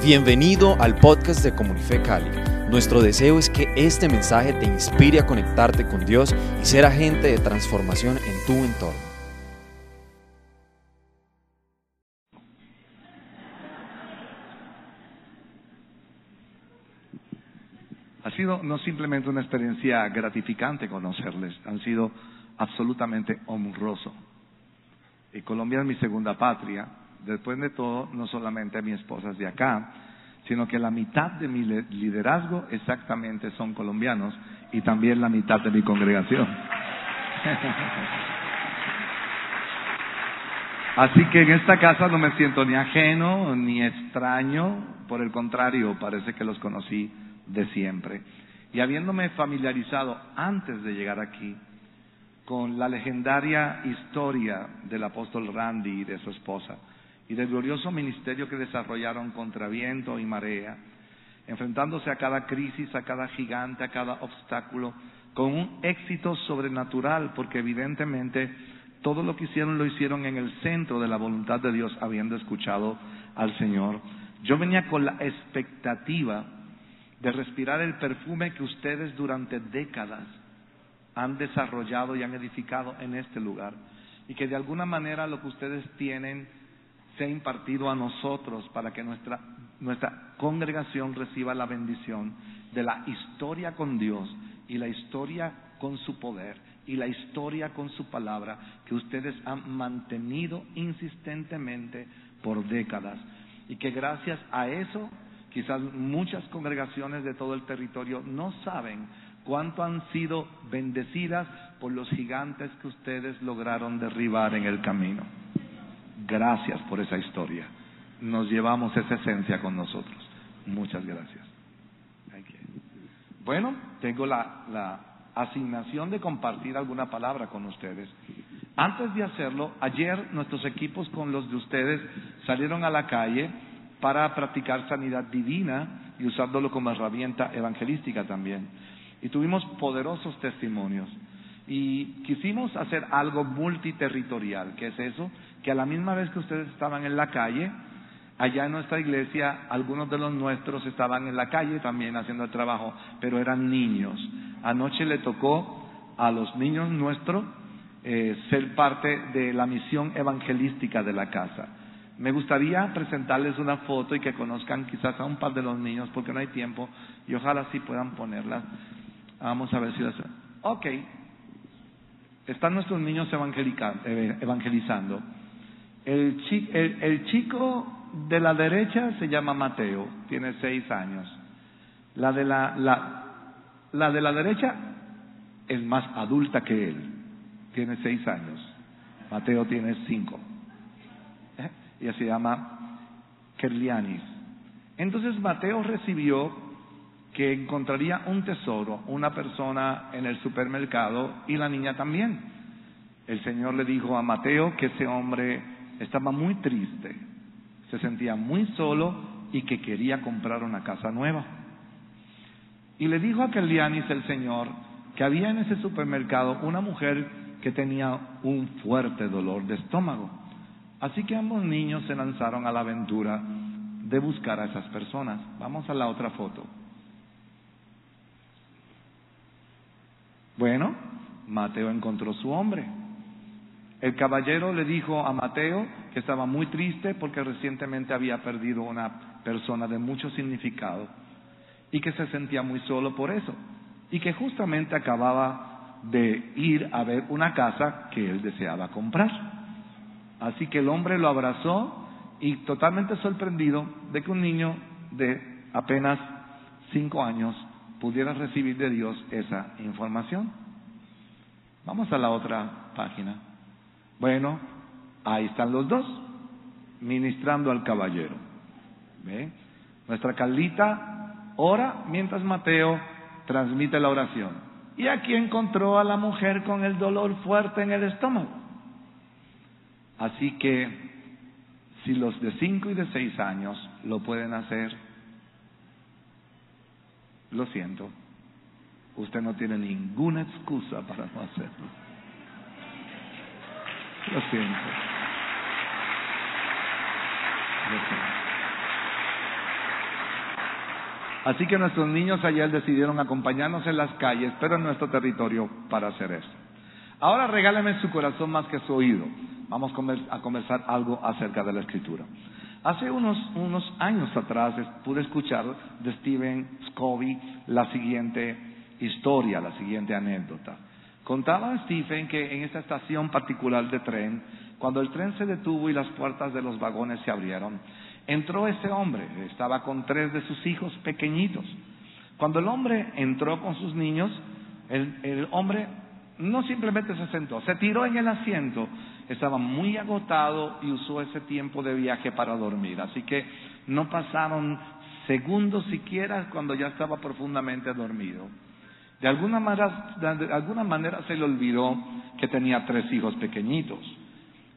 Bienvenido al podcast de Comunife Cali. Nuestro deseo es que este mensaje te inspire a conectarte con Dios y ser agente de transformación en tu entorno. Ha sido no simplemente una experiencia gratificante conocerles, han sido absolutamente honroso. Y Colombia es mi segunda patria. Después de todo, no solamente mi esposa es de acá, sino que la mitad de mi liderazgo exactamente son colombianos y también la mitad de mi congregación. Así que en esta casa no me siento ni ajeno ni extraño, por el contrario, parece que los conocí de siempre. Y habiéndome familiarizado antes de llegar aquí con la legendaria historia del apóstol Randy y de su esposa, y del glorioso ministerio que desarrollaron contra viento y marea, enfrentándose a cada crisis, a cada gigante, a cada obstáculo, con un éxito sobrenatural, porque evidentemente todo lo que hicieron lo hicieron en el centro de la voluntad de Dios, habiendo escuchado al Señor. Yo venía con la expectativa de respirar el perfume que ustedes durante décadas han desarrollado y han edificado en este lugar. Y que de alguna manera lo que ustedes tienen sea impartido a nosotros para que nuestra, nuestra congregación reciba la bendición de la historia con Dios y la historia con su poder y la historia con su palabra que ustedes han mantenido insistentemente por décadas. Y que gracias a eso Quizás muchas congregaciones de todo el territorio no saben cuánto han sido bendecidas por los gigantes que ustedes lograron derribar en el camino. Gracias por esa historia. Nos llevamos esa esencia con nosotros. Muchas gracias. Bueno, tengo la, asignación de compartir alguna palabra con ustedes. Antes de hacerlo, ayer nuestros equipos con los de ustedes salieron a la calle para practicar sanidad divina y usándolo como herramienta evangelística también. Y tuvimos poderosos testimonios. Y quisimos hacer algo multiterritorial, que es eso, que a la misma vez que ustedes estaban en la calle, allá en nuestra iglesia, algunos de los nuestros estaban en la calle también haciendo el trabajo, pero eran niños. Anoche le tocó a los niños nuestros eh, ser parte de la misión evangelística de la casa. Me gustaría presentarles una foto y que conozcan quizás a un par de los niños porque no hay tiempo y ojalá sí puedan ponerla. Vamos a ver si las... Ok. Están nuestros niños eh, evangelizando. El, el, chico de la derecha se llama Mateo, tiene seis años. La de la, la, de la derecha es más adulta que él, tiene seis años. Mateo tiene cinco ella se llama Kerlianis. Entonces Mateo recibió que encontraría un tesoro, una persona en el supermercado y la niña también. El Señor le dijo a Mateo que ese hombre estaba muy triste, se sentía muy solo y que quería comprar una casa nueva. Y le dijo a Kerlianis el Señor que había en ese supermercado una mujer que tenía un fuerte dolor de estómago. Así que ambos niños se lanzaron a la aventura de buscar a esas personas. Vamos a la otra foto. Bueno, Mateo encontró su hombre. El caballero le dijo a Mateo que estaba muy triste porque recientemente había perdido una persona de mucho significado y que se sentía muy solo por eso y que justamente acababa de ir a ver una casa que él deseaba comprar. Así que el hombre lo abrazó y totalmente sorprendido de que un niño de apenas cinco años pudiera recibir de Dios esa información. Vamos a la otra página. Bueno, ahí están los dos, ministrando al caballero. ¿Ve? Nuestra Carlita ora mientras Mateo transmite la oración. Y aquí encontró a la mujer con el dolor fuerte en el estómago. Así que si los de cinco y de seis años lo pueden hacer, lo siento, usted no tiene ninguna excusa para no hacerlo. Lo siento. Lo siento. Así que nuestros niños ayer decidieron acompañarnos en las calles, pero en nuestro territorio para hacer eso. Ahora regáleme su corazón más que su oído. Vamos a conversar algo acerca de la escritura. Hace unos, unos años atrás pude escuchar de Stephen Scovey la siguiente historia, la siguiente anécdota. Contaba Stephen que en esta estación particular de tren, cuando el tren se detuvo y las puertas de los vagones se abrieron, entró ese hombre, estaba con tres de sus hijos pequeñitos. Cuando el hombre entró con sus niños, el, el hombre no simplemente se sentó, se tiró en el asiento, estaba muy agotado y usó ese tiempo de viaje para dormir. Así que no pasaron segundos siquiera cuando ya estaba profundamente dormido. De alguna manera, manera se le olvidó que tenía tres hijos pequeñitos.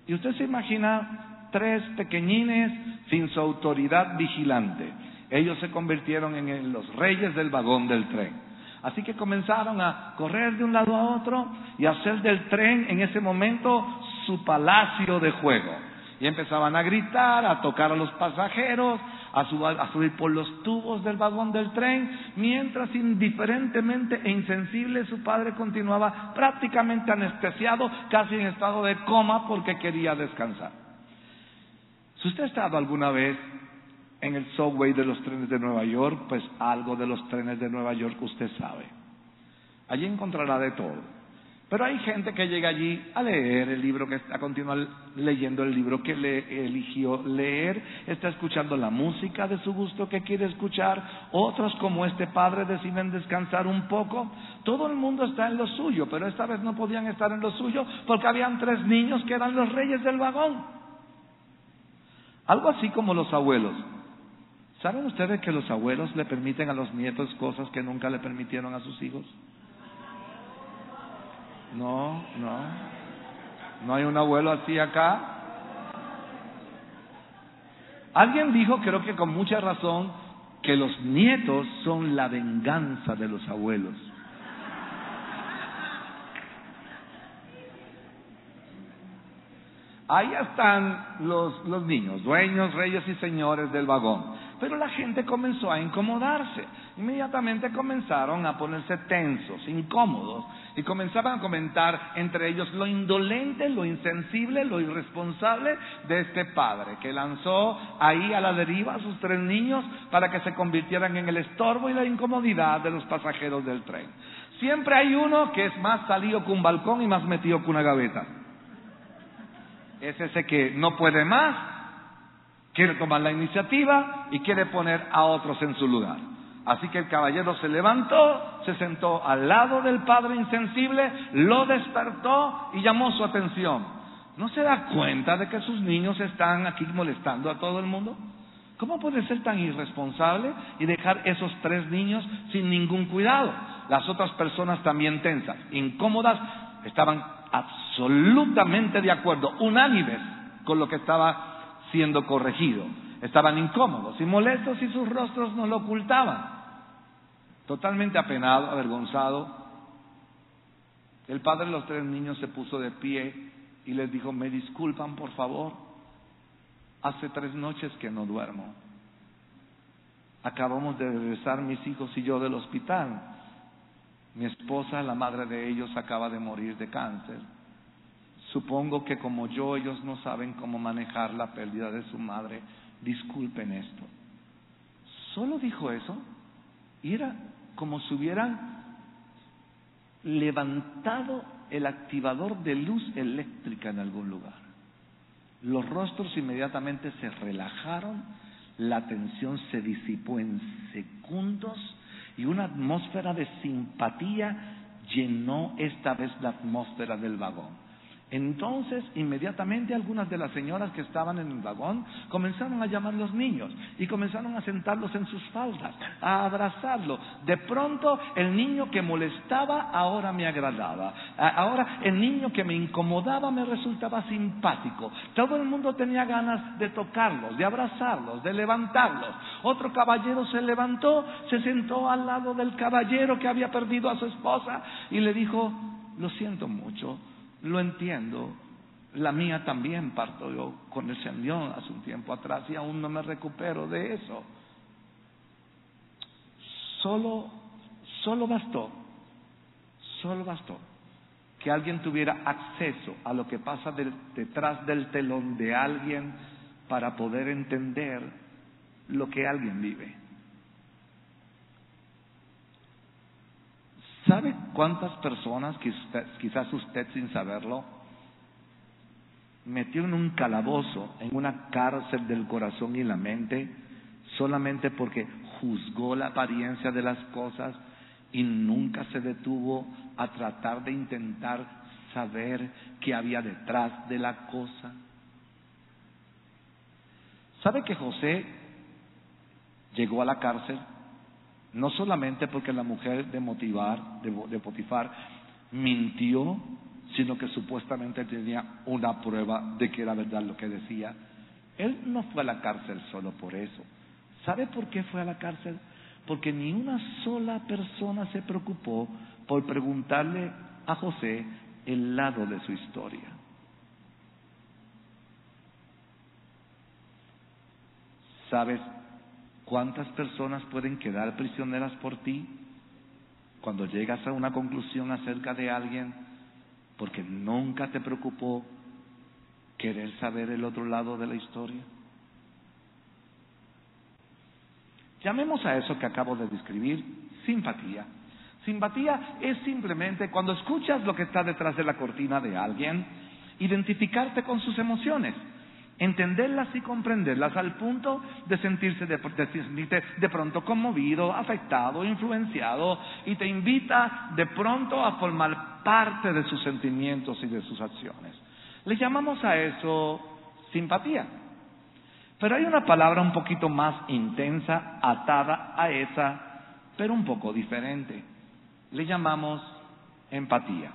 Y usted se imagina tres pequeñines sin su autoridad vigilante. Ellos se convirtieron en los reyes del vagón del tren. Así que comenzaron a correr de un lado a otro y a hacer del tren en ese momento su palacio de juego. Y empezaban a gritar, a tocar a los pasajeros, a, subir por los tubos del vagón del tren, mientras indiferentemente e insensible su padre continuaba prácticamente anestesiado, casi en estado de coma porque quería descansar. Si usted ha estado alguna vez en el subway de los trenes de Nueva York, pues algo de los trenes de Nueva York usted sabe. Allí encontrará de todo. Pero hay gente que llega allí a leer el libro, que está continuar leyendo el libro que le eligió leer, está escuchando la música de su gusto que quiere escuchar, otros como este padre deciden descansar un poco. Todo el mundo está en lo suyo, pero esta vez no podían estar en lo suyo porque habían tres niños que eran los reyes del vagón. Algo así como los abuelos. ¿Saben ustedes que los abuelos le permiten a los nietos cosas que nunca le permitieron a sus hijos? No, no. ¿No hay un abuelo así acá? Alguien dijo, creo que con mucha razón, que los nietos son la venganza de los abuelos. Ahí están los, los niños, dueños, reyes y señores del vagón. Pero la gente comenzó a incomodarse. Inmediatamente comenzaron a ponerse tensos, incómodos, y comenzaban a comentar entre ellos lo indolente, lo insensible, lo irresponsable de este padre, que lanzó ahí a la deriva a sus tres niños para que se convirtieran en el estorbo y la incomodidad de los pasajeros del tren. Siempre hay uno que es más salido que un balcón y más metido que una gaveta. Es ese que no puede más quiere tomar la iniciativa y quiere poner a otros en su lugar. Así que el caballero se levantó, se sentó al lado del padre insensible, lo despertó y llamó su atención. ¿No se da cuenta de que sus niños están aquí molestando a todo el mundo? ¿Cómo puede ser tan irresponsable y dejar esos tres niños sin ningún cuidado? Las otras personas también tensas, incómodas, estaban absolutamente de acuerdo, unánimes con lo que estaba siendo corregido. Estaban incómodos y molestos y sus rostros no lo ocultaban. Totalmente apenado, avergonzado, el padre de los tres niños se puso de pie y les dijo, me disculpan por favor, hace tres noches que no duermo. Acabamos de regresar mis hijos y yo del hospital. Mi esposa, la madre de ellos, acaba de morir de cáncer. Supongo que como yo ellos no saben cómo manejar la pérdida de su madre. Disculpen esto. Solo dijo eso y era como si hubieran levantado el activador de luz eléctrica en algún lugar. Los rostros inmediatamente se relajaron, la tensión se disipó en segundos y una atmósfera de simpatía llenó esta vez la atmósfera del vagón. Entonces, inmediatamente algunas de las señoras que estaban en el vagón comenzaron a llamar a los niños y comenzaron a sentarlos en sus faldas, a abrazarlo. De pronto, el niño que molestaba ahora me agradaba. Ahora, el niño que me incomodaba me resultaba simpático. Todo el mundo tenía ganas de tocarlos, de abrazarlos, de levantarlos. Otro caballero se levantó, se sentó al lado del caballero que había perdido a su esposa y le dijo, lo siento mucho lo entiendo. La mía también partió con el Señor hace un tiempo atrás y aún no me recupero de eso. solo, solo bastó, solo bastó que alguien tuviera acceso a lo que pasa detrás del telón de alguien para poder entender lo que alguien vive. ¿Sabe cuántas personas, quizás usted sin saberlo, metió en un calabozo, en una cárcel del corazón y la mente, solamente porque juzgó la apariencia de las cosas y nunca se detuvo a tratar de intentar saber qué había detrás de la cosa. ¿Sabe que José llegó a la cárcel no solamente porque la mujer de motivar de, de Potifar mintió, sino que supuestamente tenía una prueba de que era verdad lo que decía. Él no fue a la cárcel solo por eso. ¿Sabe por qué fue a la cárcel? Porque ni una sola persona se preocupó por preguntarle a José el lado de su historia. ¿Sabes cuántas personas pueden quedar prisioneras por ti cuando llegas a una conclusión acerca de alguien porque nunca te preocupó querer saber el otro lado de la historia? Llamemos a eso que acabo de describir simpatía. Simpatía es simplemente cuando escuchas lo que está detrás de la cortina de alguien, identificarte con sus emociones, entenderlas y comprenderlas al punto de sentirse de, de, pronto conmovido, afectado, influenciado y te invita de pronto a formar parte de sus sentimientos y de sus acciones. Le llamamos a eso simpatía. Pero hay una palabra un poquito más intensa, atada a esa, pero un poco diferente. Le llamamos empatía.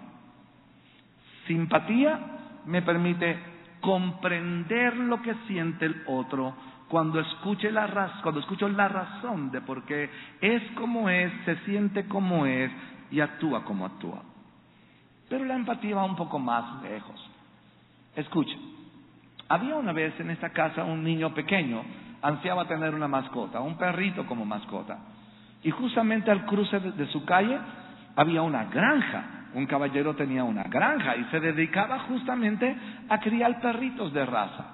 Simpatía me permite comprender lo que siente el otro cuando, escuche la cuando escucho la razón de por qué es como es, se siente como es y actúa como actúa. Pero la empatía va un poco más lejos. Escuche, había una vez en esta casa un niño pequeño, ansiaba tener una mascota, un perrito como mascota. Y justamente al cruce de, su calle había una granja. Un caballero tenía una granja y se dedicaba justamente a criar perritos de raza.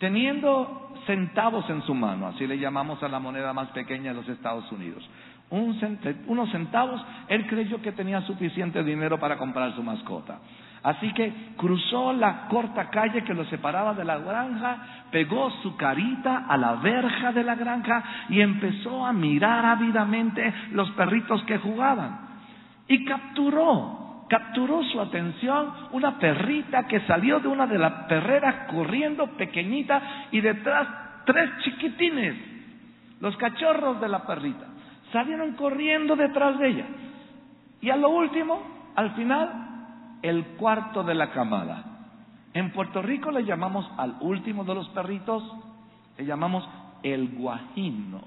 Teniendo centavos en su mano, así le llamamos a la moneda más pequeña de los Estados Unidos, unos centavos, él creyó que tenía suficiente dinero para comprar su mascota. Así que cruzó la corta calle que lo separaba de la granja, pegó su carita a la verja de la granja y empezó a mirar ávidamente los perritos que jugaban. Y capturó, capturó su atención una perrita que salió de una de las perreras corriendo pequeñita y detrás tres chiquitines, los cachorros de la perrita, salieron corriendo detrás de ella. Y a lo último, al final, el cuarto de la camada. En Puerto Rico le llamamos al último de los perritos, le llamamos el guajino,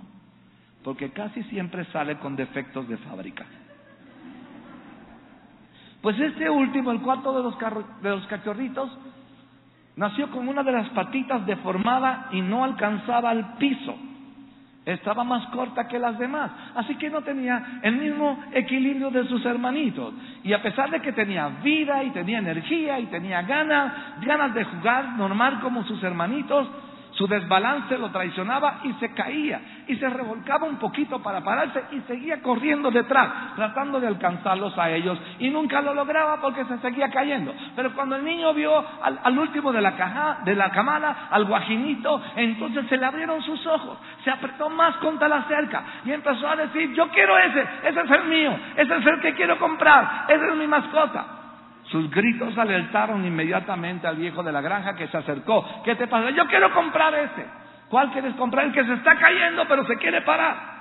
porque casi siempre sale con defectos de fábrica. Pues este último, el cuarto de los, de los cachorritos, nació con una de las patitas deformada y no alcanzaba el piso estaba más corta que las demás, así que no tenía el mismo equilibrio de sus hermanitos. Y a pesar de que tenía vida y tenía energía y tenía ganas, ganas de jugar normal como sus hermanitos, su desbalance lo traicionaba y se caía y se revolcaba un poquito para pararse y seguía corriendo detrás, tratando de alcanzarlos a ellos y nunca lo lograba porque se seguía cayendo. Pero cuando el niño vio al, último de la, caja, de la camada, al guajinito, entonces se le abrieron sus ojos, se apretó más contra la cerca y empezó a decir, yo quiero ese, ese es el mío, ese es el que quiero comprar, ese es mi mascota. Sus gritos alertaron inmediatamente al viejo de la granja que se acercó. ¿Qué te pasa? Yo quiero comprar ese. ¿Cuál quieres comprar? El que se está cayendo pero se quiere parar.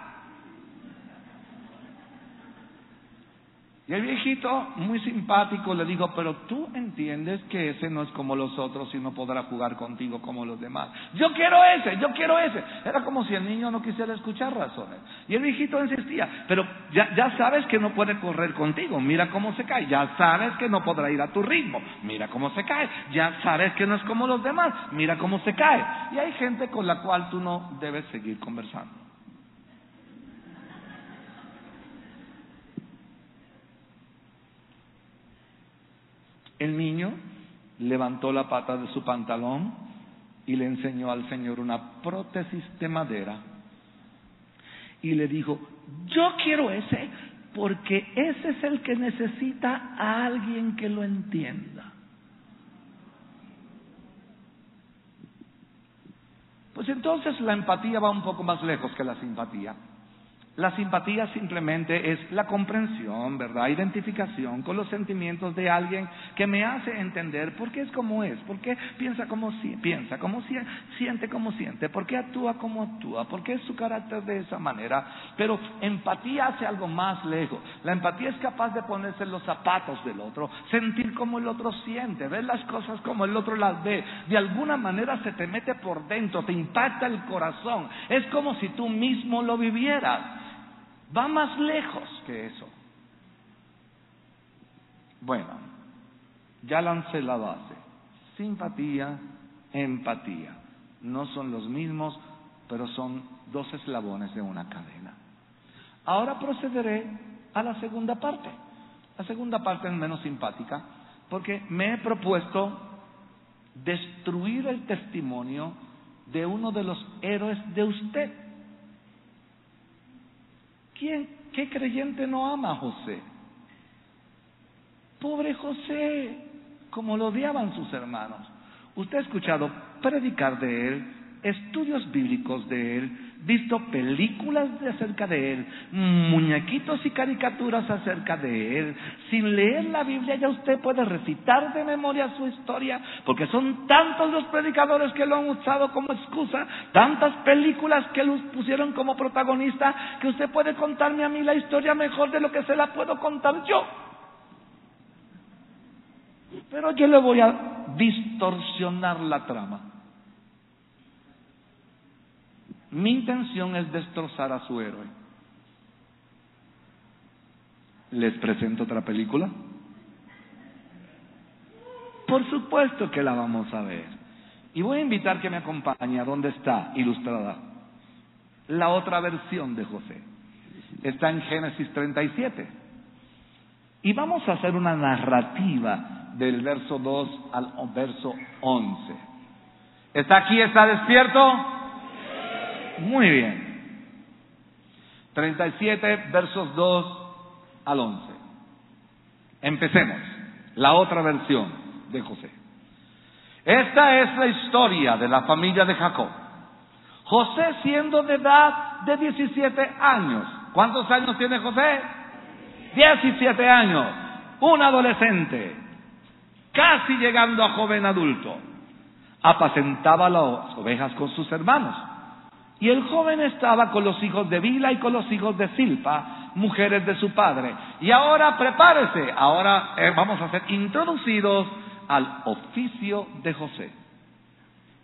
Y el viejito, muy simpático, le dijo, pero tú entiendes que ese no es como los otros y no podrá jugar contigo como los demás. Yo quiero ese, yo quiero ese. Era como si el niño no quisiera escuchar razones. Y el viejito insistía, pero ya, ya sabes que no puede correr contigo, mira cómo se cae. Ya sabes que no podrá ir a tu ritmo, mira cómo se cae. Ya sabes que no es como los demás, mira cómo se cae. Y hay gente con la cual tú no debes seguir conversando. El niño levantó la pata de su pantalón y le enseñó al Señor una prótesis de madera y le dijo, yo quiero ese porque ese es el que necesita a alguien que lo entienda. Pues entonces la empatía va un poco más lejos que la simpatía. La simpatía simplemente es la comprensión, ¿verdad? Identificación con los sentimientos de alguien que me hace entender por qué es como es, por qué piensa como piensa, como siente como siente, por qué actúa como actúa, por qué es su carácter de esa manera. Pero empatía hace algo más lejos. La empatía es capaz de ponerse en los zapatos del otro, sentir como el otro siente, ver las cosas como el otro las ve. De alguna manera se te mete por dentro, te impacta el corazón. Es como si tú mismo lo vivieras. Va más lejos que eso. Bueno, ya lancé la base. Simpatía, empatía. No son los mismos, pero son dos eslabones de una cadena. Ahora procederé a la segunda parte. La segunda parte es menos simpática, porque me he propuesto destruir el testimonio de uno de los héroes de usted. ¿Quién, qué creyente no ama a José? Pobre José, como lo odiaban sus hermanos. Usted ha escuchado predicar de él, estudios bíblicos de él, visto películas de acerca de él, muñequitos y caricaturas acerca de él. Sin leer la Biblia ya usted puede recitar de memoria su historia, porque son tantos los predicadores que lo han usado como excusa, tantas películas que lo pusieron como protagonista, que usted puede contarme a mí la historia mejor de lo que se la puedo contar yo. Pero yo le voy a distorsionar la trama. Mi intención es destrozar a su héroe. ¿Les presento otra película? Por supuesto que la vamos a ver. Y voy a invitar que me acompañe a donde está ilustrada la otra versión de José. Está en Génesis 37. Y vamos a hacer una narrativa del verso 2 al verso 11. ¿Está aquí? ¿Está despierto? Muy bien. 37 versos 2 al 11. Empecemos. La otra versión de José. Esta es la historia de la familia de Jacob. José siendo de edad de 17 años. ¿Cuántos años tiene José? 17 años. Un adolescente. Casi llegando a joven adulto. Apacentaba las ovejas con sus hermanos y el joven estaba con los hijos de Bila y con los hijos de Silpa, mujeres de su padre. Y ahora prepárese, ahora eh, vamos a ser introducidos al oficio de José.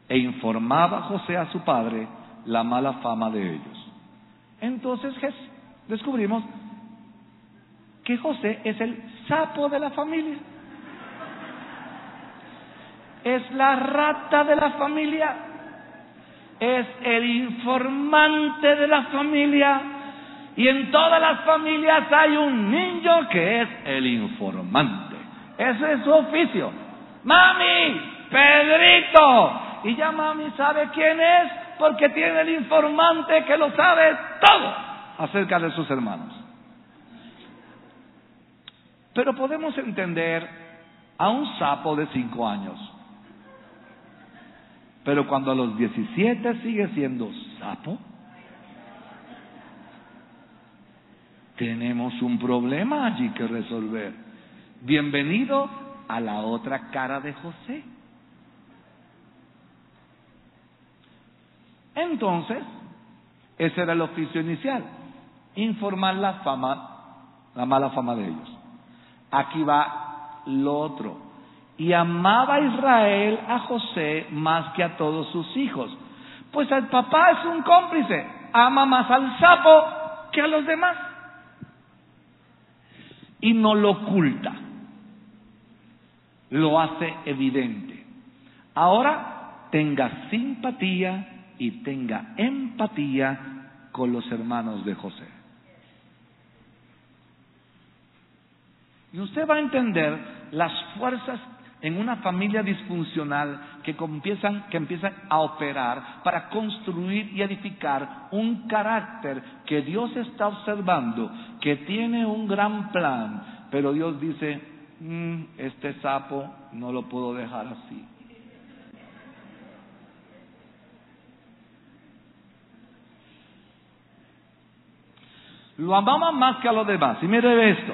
E informaba José a su padre la mala fama de ellos. Entonces descubrimos que José es el sapo de la familia. Es la rata de la familia es el informante de la familia. Y en todas las familias hay un niño que es el informante. Ese es su oficio. Mami, Pedrito. Y ya mami sabe quién es porque tiene el informante que lo sabe todo acerca de sus hermanos. Pero podemos entender a un sapo de cinco años pero cuando a los 17 sigue siendo sapo, tenemos un problema allí que resolver. Bienvenido a la otra cara de José. Entonces, ese era el oficio inicial, informar la fama, la mala fama de ellos. Aquí va lo otro y amaba a Israel a José más que a todos sus hijos. Pues el papá es un cómplice, ama más al sapo que a los demás. Y no lo oculta, lo hace evidente. Ahora tenga simpatía y tenga empatía con los hermanos de José. Y usted va a entender las fuerzas en una familia disfuncional que empiezan, que empiezan a operar para construir y edificar un carácter que Dios está observando, que tiene un gran plan, pero Dios dice, mm, este sapo no lo puedo dejar así. Lo amaba más que a los demás. Y mire esto.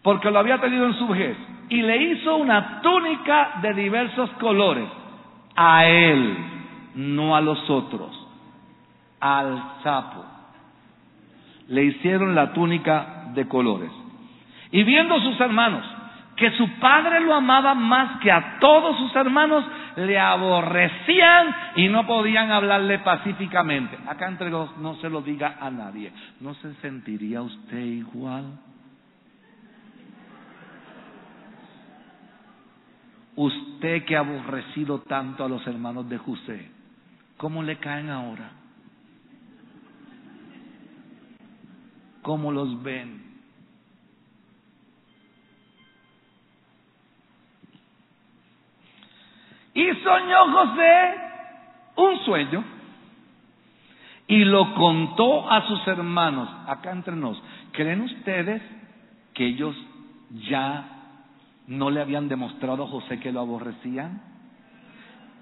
Porque lo había tenido en su vejez y le hizo una túnica de diversos colores a él, no a los otros, al sapo. Le hicieron la túnica de colores. Y viendo sus hermanos que su padre lo amaba más que a todos sus hermanos, le aborrecían y no podían hablarle pacíficamente. Acá entre los no se lo diga a nadie. ¿No se sentiría usted igual? Usted que ha aborrecido tanto a los hermanos de José, ¿cómo le caen ahora? ¿Cómo los ven? Y soñó José un sueño y lo contó a sus hermanos, acá entre nos. ¿Creen ustedes que ellos ya ¿No le habían demostrado a José que lo aborrecían?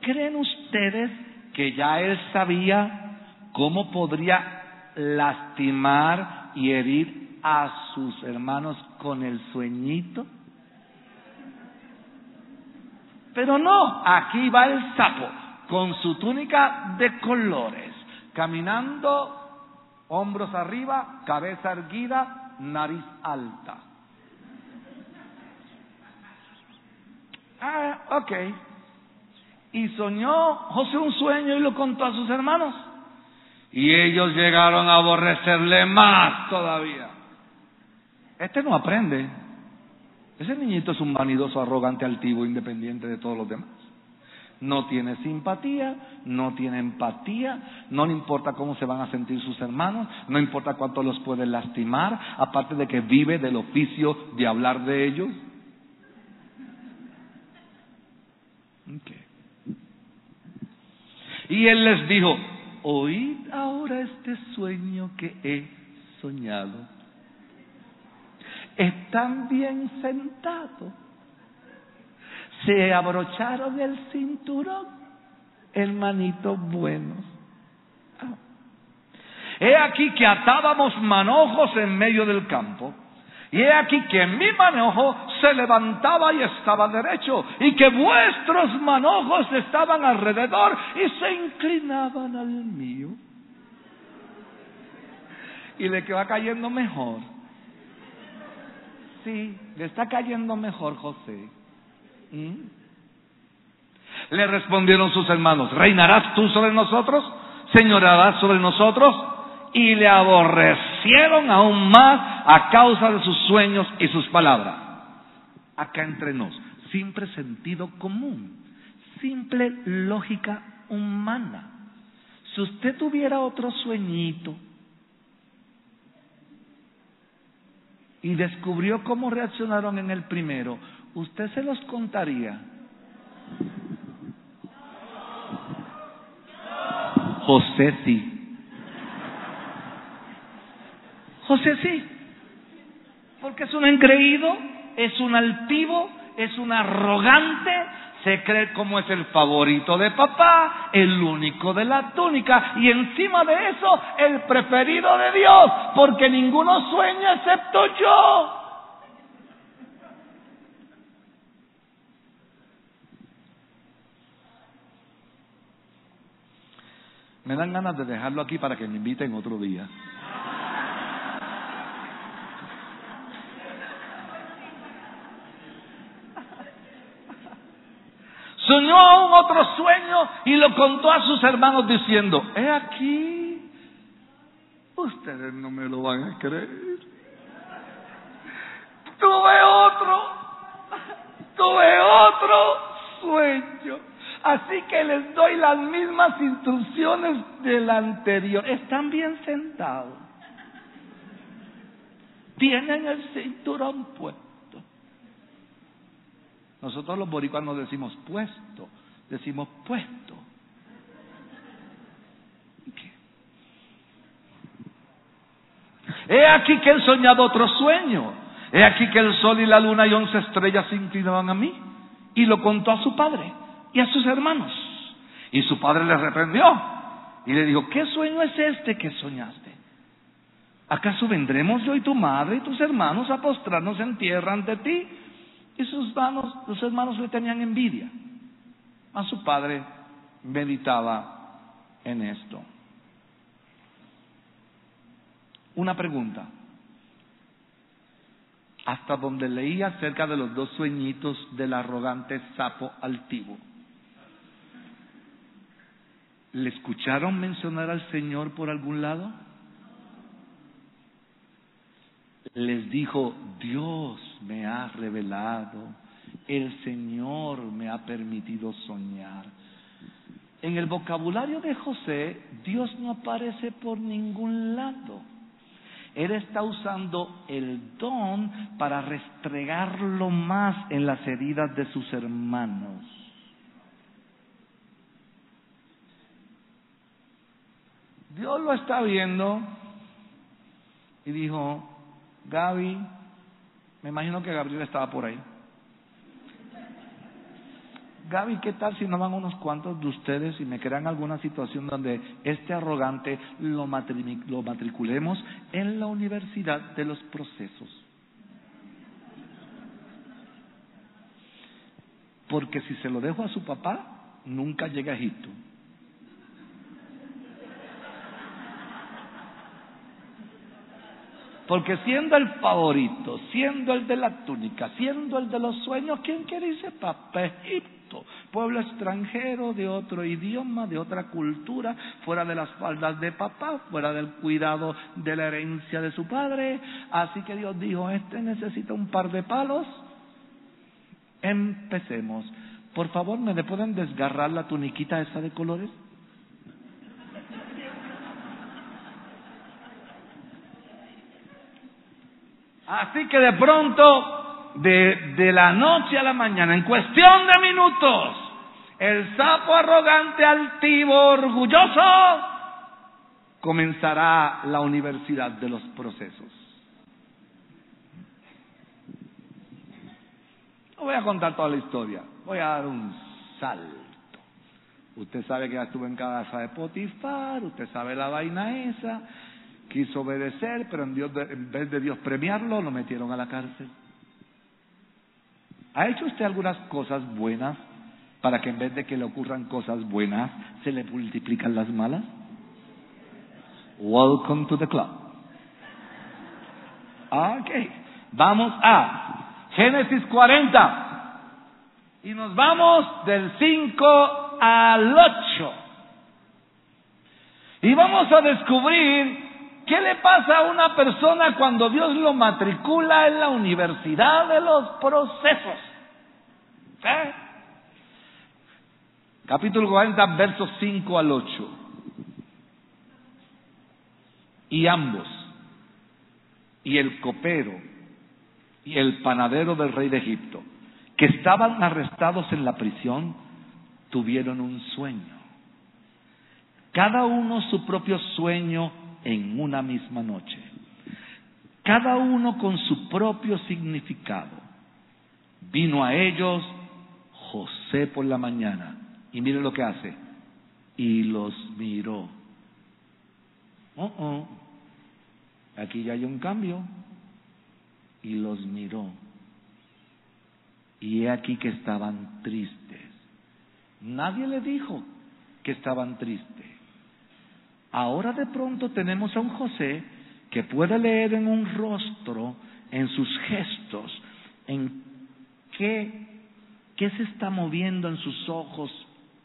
¿Creen ustedes que ya él sabía cómo podría lastimar y herir a sus hermanos con el sueñito? Pero no, aquí va el sapo con su túnica de colores, caminando hombros arriba, cabeza erguida, nariz alta. Ah, ok. Y soñó José un sueño y lo contó a sus hermanos. Y ellos llegaron a aborrecerle más todavía. Este no aprende. Ese niñito es un vanidoso, arrogante, altivo, independiente de todos los demás. No tiene simpatía, no tiene empatía, no le importa cómo se van a sentir sus hermanos, no importa cuánto los puede lastimar, aparte de que vive del oficio de hablar de ellos. Y él les dijo, oíd ahora este sueño que he soñado. Están bien sentados. Se abrocharon el cinturón, hermanitos buenos. Ah. He aquí que atábamos manojos en medio del campo y he aquí que mi manojo se levantaba y estaba derecho, y que vuestros manojos estaban alrededor y se inclinaban al mío. Y le queda cayendo mejor. Sí, le está cayendo mejor José. ¿Mm? Le respondieron sus hermanos, ¿reinarás tú sobre nosotros? ¿Señorarás sobre nosotros? Y le aborrecieron aún más a causa de sus sueños y sus palabras. Acá entre nos, simple sentido común, simple lógica humana. Si usted tuviera otro sueñito y descubrió cómo reaccionaron en el primero, usted se los contaría. José sí. José sí porque es un engreído, es un altivo, es un arrogante, se cree como es el favorito de papá, el único de la túnica y encima de eso el preferido de Dios, porque ninguno sueña excepto yo. Me dan ganas de dejarlo aquí para que me inviten otro día. Soñó aún otro sueño y lo contó a sus hermanos diciendo, he aquí, ustedes no me lo van a creer. Tuve otro, tuve otro sueño. Así que les doy las mismas instrucciones del anterior. Están bien sentados. Tienen el cinturón puesto. Nosotros los boricuas decimos puesto, decimos puesto. He aquí que he soñado otro sueño. He aquí que el sol y la luna y once estrellas se inclinaban a mí. Y lo contó a su padre y a sus hermanos. Y su padre le reprendió y le dijo, ¿qué sueño es este que soñaste? ¿Acaso vendremos yo y tu madre y tus hermanos a postrarnos en tierra ante ti? Y sus hermanos, los hermanos le tenían envidia. A su padre meditaba en esto. Una pregunta. Hasta donde leía acerca de los dos sueñitos del arrogante sapo altivo. ¿Le escucharon mencionar al Señor por algún lado? Les dijo, Dios me ha revelado, el Señor me ha permitido soñar. En el vocabulario de José, Dios no aparece por ningún lado. Él está usando el don para restregarlo más en las heridas de sus hermanos. Dios lo está viendo y dijo, Gaby, me imagino que Gabriel estaba por ahí. Gaby, ¿qué tal si no van unos cuantos de ustedes y me crean alguna situación donde este arrogante lo, lo matriculemos en la universidad de los procesos? Porque si se lo dejo a su papá, nunca llega a Egipto. Porque siendo el favorito, siendo el de la túnica, siendo el de los sueños, ¿quién quiere irse para Egipto? pueblo extranjero de otro idioma, de otra cultura, fuera de las faldas de papá, fuera del cuidado de la herencia de su padre. Así que Dios dijo, este necesita un par de palos. Empecemos. Por favor, ¿me pueden desgarrar la tuniquita esa de colores? Así que de pronto de, la noche a la mañana, en cuestión de minutos, el sapo arrogante, altivo, orgulloso, comenzará la universidad de los procesos. No voy a contar toda la historia, voy a dar un salto. Usted sabe que ya estuvo en casa de Potifar, usted sabe la vaina esa, quiso obedecer, pero en, en vez de Dios premiarlo, lo metieron a la cárcel. ¿Ha hecho usted algunas cosas buenas para que en vez de que le ocurran cosas buenas, se le multiplican las malas? Welcome to the club. Ok, vamos a Génesis 40. Y nos vamos del 5 al 8. Y vamos a descubrir qué le pasa a una persona cuando Dios lo matricula en la universidad de los procesos. Capítulo 40, versos 5 al 8. Y ambos, y el copero, y el panadero del rey de Egipto, que estaban arrestados en la prisión, tuvieron un sueño. Cada uno su propio sueño en una misma noche. Cada uno con su propio significado. Vino a ellos José por la mañana y mire lo que hace. Y los miró. Oh, oh. Aquí ya hay un cambio. Y los miró. Y he aquí que estaban tristes. Nadie le dijo que estaban tristes. Ahora de pronto tenemos a un José que puede leer en un rostro, en sus gestos, en qué ¿Qué se está moviendo en sus ojos,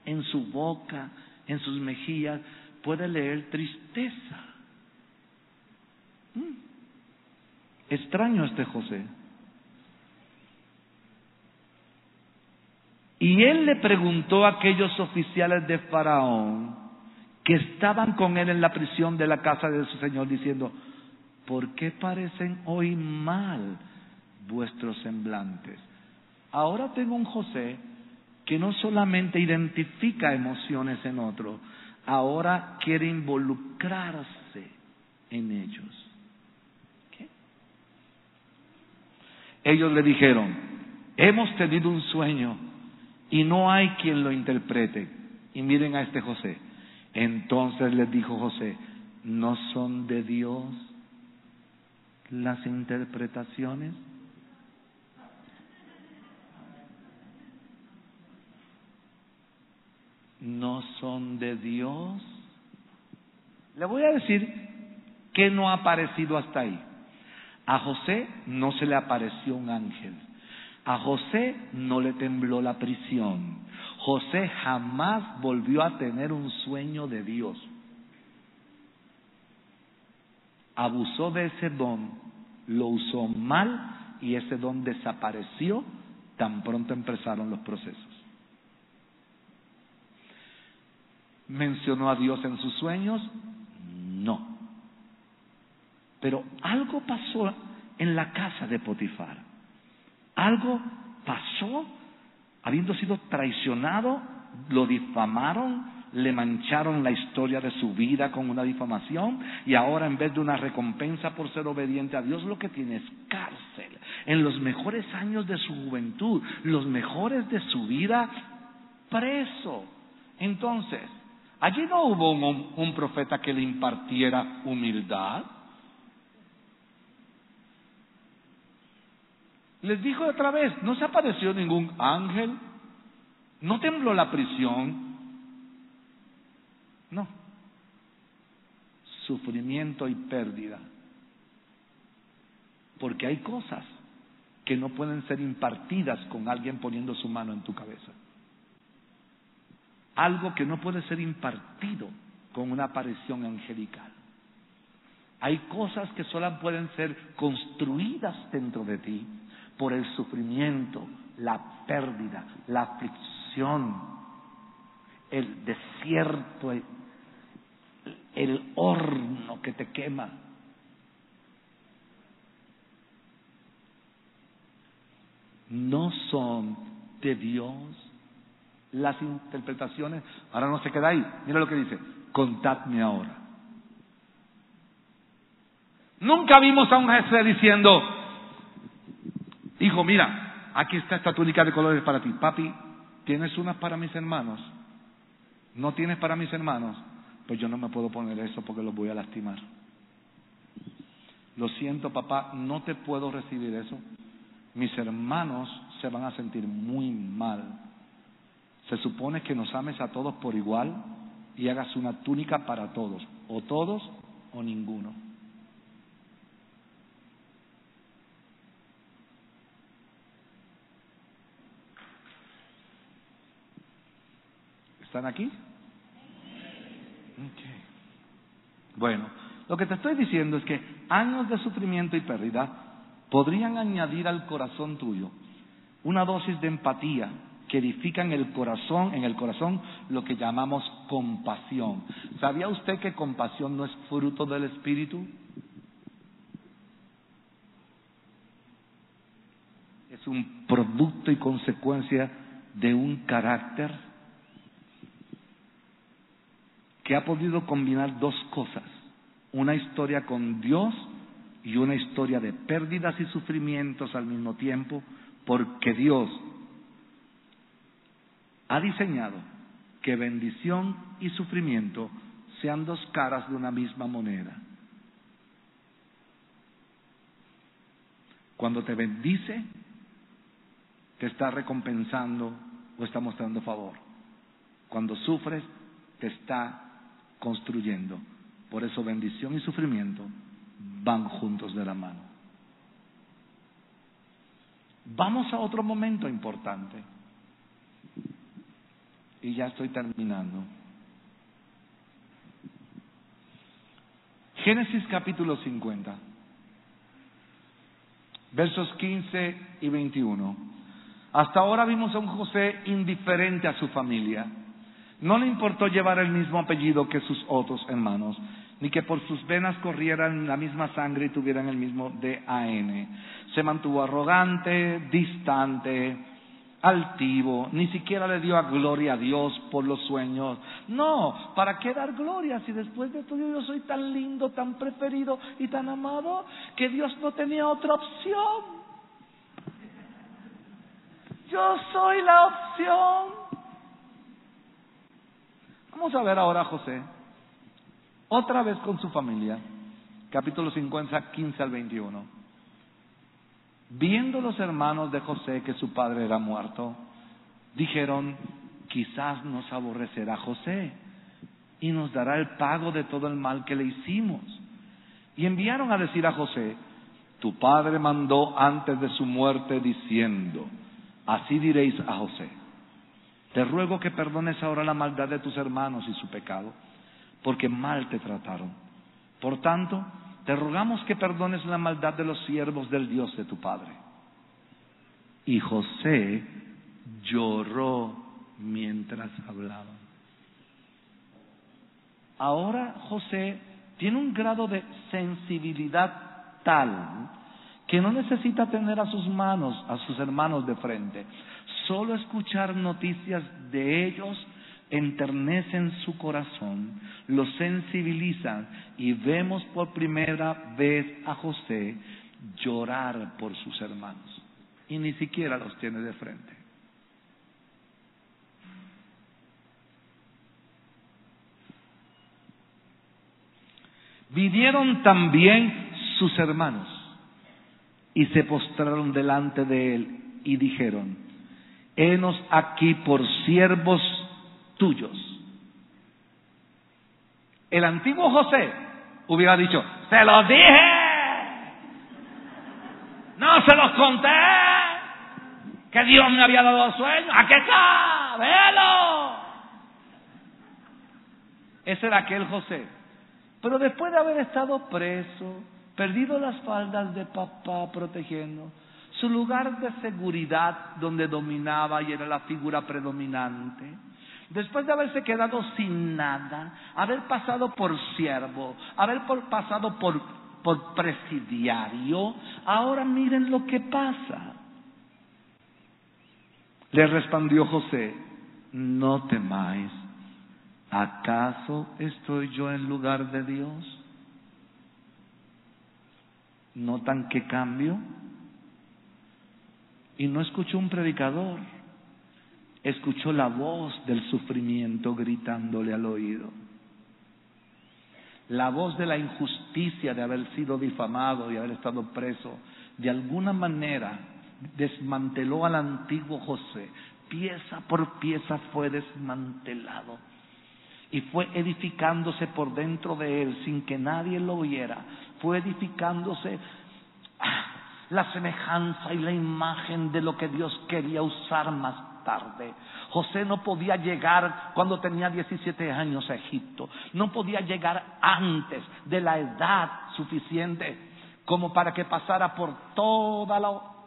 en su boca, en sus mejillas? Puede leer tristeza. Mm. Extraño este José. Y él le preguntó a aquellos oficiales de Faraón que estaban con él en la prisión de la casa de su Señor, diciendo, ¿por qué parecen hoy mal vuestros semblantes? Ahora tengo un José que no solamente identifica emociones en otro, ahora quiere involucrarse en ellos. Ellos le dijeron, hemos tenido un sueño y no hay quien lo interprete. Y miren a este José. Entonces les dijo José, ¿no son de Dios las interpretaciones? ¿No son de Dios? Le voy a decir que no ha aparecido hasta ahí. A José no se le apareció un ángel. A José no le tembló la prisión. José jamás volvió a tener un sueño de Dios. Abusó de ese don, lo usó mal y ese don desapareció tan pronto empezaron los procesos. ¿Mencionó a Dios en sus sueños? No. Pero algo pasó en la casa de Potifar. Algo pasó, habiendo sido traicionado, lo difamaron, le mancharon la historia de su vida con una difamación y ahora en vez de una recompensa por ser obediente a Dios, lo que tiene es cárcel. En los mejores años de su juventud, los mejores de su vida, preso. Entonces, allí no hubo un, profeta que le impartiera humildad. Les dijo otra vez, no se apareció ningún ángel, no tembló la prisión, no. Sufrimiento y pérdida. Porque hay cosas que no pueden ser impartidas con alguien poniendo su mano en tu cabeza. Algo que no puede ser impartido con una aparición angelical. Hay cosas que solo pueden ser construidas dentro de ti por el sufrimiento, la pérdida, la aflicción, el desierto, el, horno que te quema. No son de Dios las interpretaciones. Ahora no se queda ahí. Mira lo que dice. Contadme ahora. Nunca vimos a un jefe diciendo, Hijo, mira, aquí está esta túnica de colores para ti. Papi, ¿tienes unas para mis hermanos? ¿No tienes para mis hermanos? Pues yo no me puedo poner eso porque los voy a lastimar. Lo siento, papá, no te puedo recibir eso. Mis hermanos se van a sentir muy mal. Se supone que nos ames a todos por igual y hagas una túnica para todos, o todos o ninguno. ¿Están aquí? Bueno, lo que te estoy diciendo es que años de sufrimiento y pérdida podrían añadir al corazón tuyo una dosis de empatía que edifica en el corazón, en el corazón lo que llamamos compasión. ¿Sabía usted que compasión no es fruto del espíritu? Es un producto y consecuencia de un carácter que ha podido combinar dos cosas, una historia con Dios y una historia de pérdidas y sufrimientos al mismo tiempo, porque Dios ha diseñado que bendición y sufrimiento sean dos caras de una misma moneda. Cuando te bendice, te está recompensando o está mostrando favor. Cuando sufres, te está construyendo. Por eso bendición y sufrimiento van juntos de la mano. Vamos a otro momento importante. Y ya estoy terminando. Génesis capítulo 50, versos 15 y 21. Hasta ahora vimos a un José indiferente a su familia no le importó llevar el mismo apellido que sus otros hermanos, ni que por sus venas corrieran la misma sangre y tuvieran el mismo DAN. Se mantuvo arrogante, distante, altivo, ni siquiera le dio a gloria a Dios por los sueños. No, ¿para qué dar gloria si después de todo yo soy tan lindo, tan preferido y tan amado que Dios no tenía otra opción? Yo soy la opción. Vamos a ver ahora a José, otra vez con su familia, capítulo 50, 15 al 21. Viendo los hermanos de José que su padre era muerto, dijeron, quizás nos aborrecerá José y nos dará el pago de todo el mal que le hicimos. Y enviaron a decir a José, tu padre mandó antes de su muerte diciendo, Así diréis a José, te ruego que perdones ahora la maldad de tus hermanos y su pecado, porque mal te trataron. Por tanto, te rogamos que perdones la maldad de los siervos del Dios de tu Padre. Y José lloró mientras hablaba. Ahora José tiene un grado de sensibilidad tal que no necesita tener a sus manos, a sus hermanos de frente. Solo escuchar noticias de ellos enternecen su corazón, lo sensibilizan y vemos por primera vez a José llorar por sus hermanos. Y ni siquiera los tiene de frente. Vinieron también sus hermanos y se postraron delante de él y dijeron, henos aquí por siervos tuyos. El antiguo José hubiera dicho, se los dije, no se los conté, que Dios me había dado sueño, aquí está, velo. Ese era aquel José. Pero después de haber estado preso, perdido las faldas de papá protegiendo, su lugar de seguridad donde dominaba y era la figura predominante, después de haberse quedado sin nada, haber pasado por siervo, haber pasado por, por presidiario, ahora miren lo que pasa. Le respondió José, no temáis, ¿acaso estoy yo en lugar de Dios? ¿Notan qué cambio? Y no escuchó un predicador, escuchó la voz del sufrimiento gritándole al oído. La voz de la injusticia de haber sido difamado y haber estado preso, de alguna manera desmanteló al antiguo José. Pieza por pieza fue desmantelado y fue edificándose por dentro de él sin que nadie lo oyera. Fue edificándose la semejanza y la imagen de lo que Dios quería usar más tarde. José no podía llegar cuando tenía 17 años a Egipto. No podía llegar antes de la edad suficiente como para que pasara por toda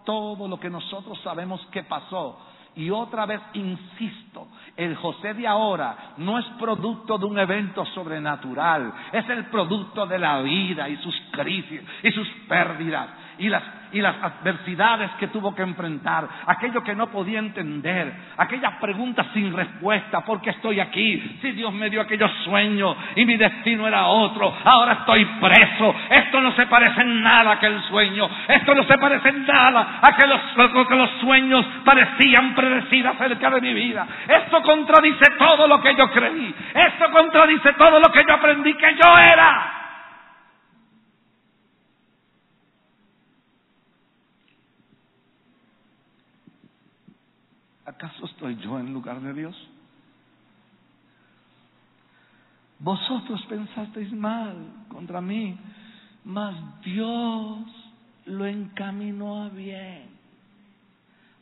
todo lo que nosotros sabemos que pasó y otra vez insisto, el José de ahora no es producto de un evento sobrenatural, es el producto de la vida y sus crisis y sus pérdidas y las, y las adversidades que tuvo que enfrentar, aquello que no podía entender, aquellas preguntas sin respuesta, ¿por qué estoy aquí? Si Dios me dio aquellos sueños y mi destino era otro, ahora estoy preso, esto no se parece en nada a aquel sueño, esto no se parece en nada a que los, que los sueños parecían predecir acerca de mi vida. Esto contradice todo lo que yo creí, esto contradice todo lo que yo aprendí que yo era. ¿Acaso estoy yo en lugar de Dios? Vosotros pensasteis mal contra mí, mas Dios lo encaminó a bien.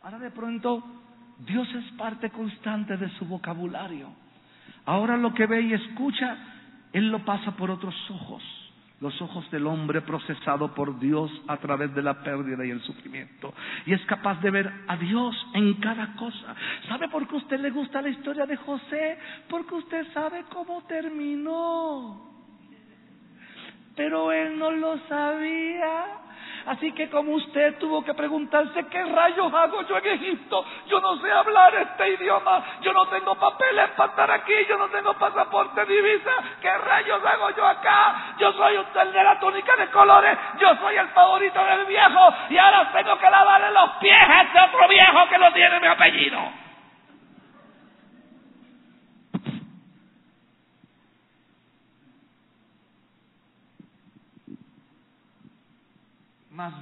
Ahora de pronto Dios es parte constante de su vocabulario. Ahora lo que ve y escucha, Él lo pasa por otros ojos los ojos del hombre procesado por Dios a través de la pérdida y el sufrimiento. Y es capaz de ver a Dios en cada cosa. ¿Sabe por qué a usted le gusta la historia de José? Porque usted sabe cómo terminó. Pero él no lo sabía. Así que como usted tuvo que preguntarse, ¿qué rayos hago yo en Egipto? Yo no sé hablar este idioma, yo no tengo papeles para estar aquí, yo no tengo pasaporte ni visa, ¿qué rayos hago yo acá? Yo soy usted de la túnica de colores, yo soy el favorito del viejo y ahora tengo que lavarle los pies a este otro viejo que no tiene mi apellido.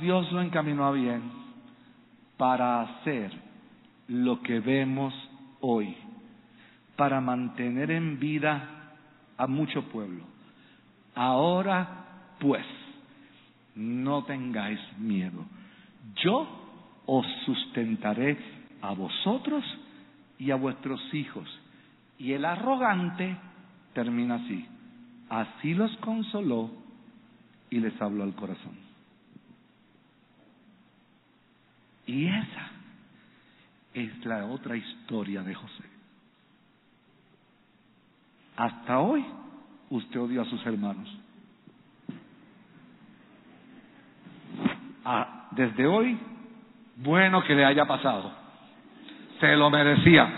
Dios lo encaminó a bien para hacer lo que vemos hoy, para mantener en vida a mucho pueblo. Ahora, pues, no tengáis miedo. Yo os sustentaré a vosotros y a vuestros hijos. Y el arrogante termina así. Así los consoló y les habló al corazón. Y esa es la otra historia de José. Hasta hoy usted odió a sus hermanos. Ah, desde hoy, bueno que le haya pasado. Se lo merecía.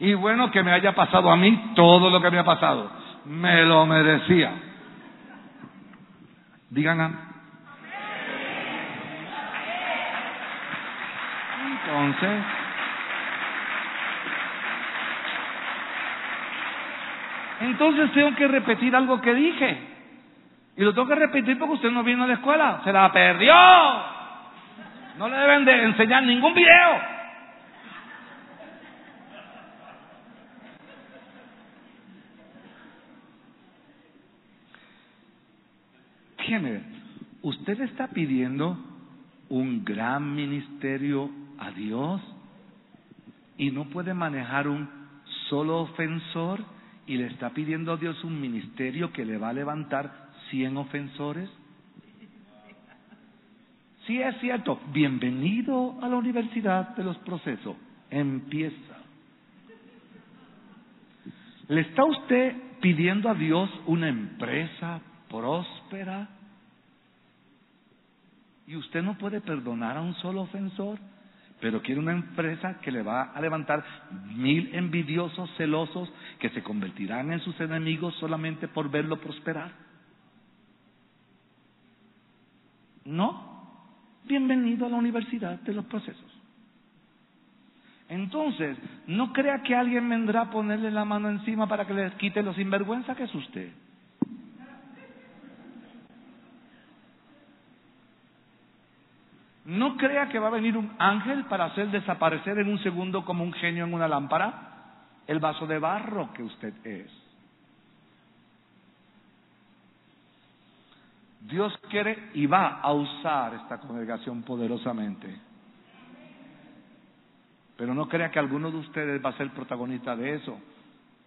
Y bueno que me haya pasado a mí todo lo que me ha pasado. Me lo merecía. Digan Entonces, entonces tengo que repetir algo que dije. Y lo tengo que repetir porque usted no vino a la escuela. Se la perdió. No le deben de enseñar ningún video. Tiene, usted está pidiendo un gran ministerio a Dios y no puede manejar un solo ofensor y le está pidiendo a Dios un ministerio que le va a levantar 100 ofensores? Sí es cierto, bienvenido a la universidad de los procesos, empieza. ¿Le está usted pidiendo a Dios una empresa próspera? ¿Y usted no puede perdonar a un solo ofensor? Pero quiere una empresa que le va a levantar mil envidiosos, celosos, que se convertirán en sus enemigos solamente por verlo prosperar. No, bienvenido a la universidad de los procesos. Entonces, no crea que alguien vendrá a ponerle la mano encima para que le quite los sinvergüenza que es usted. No crea que va a venir un ángel para hacer desaparecer en un segundo como un genio en una lámpara el vaso de barro que usted es. Dios quiere y va a usar esta congregación poderosamente. Pero no crea que alguno de ustedes va a ser protagonista de eso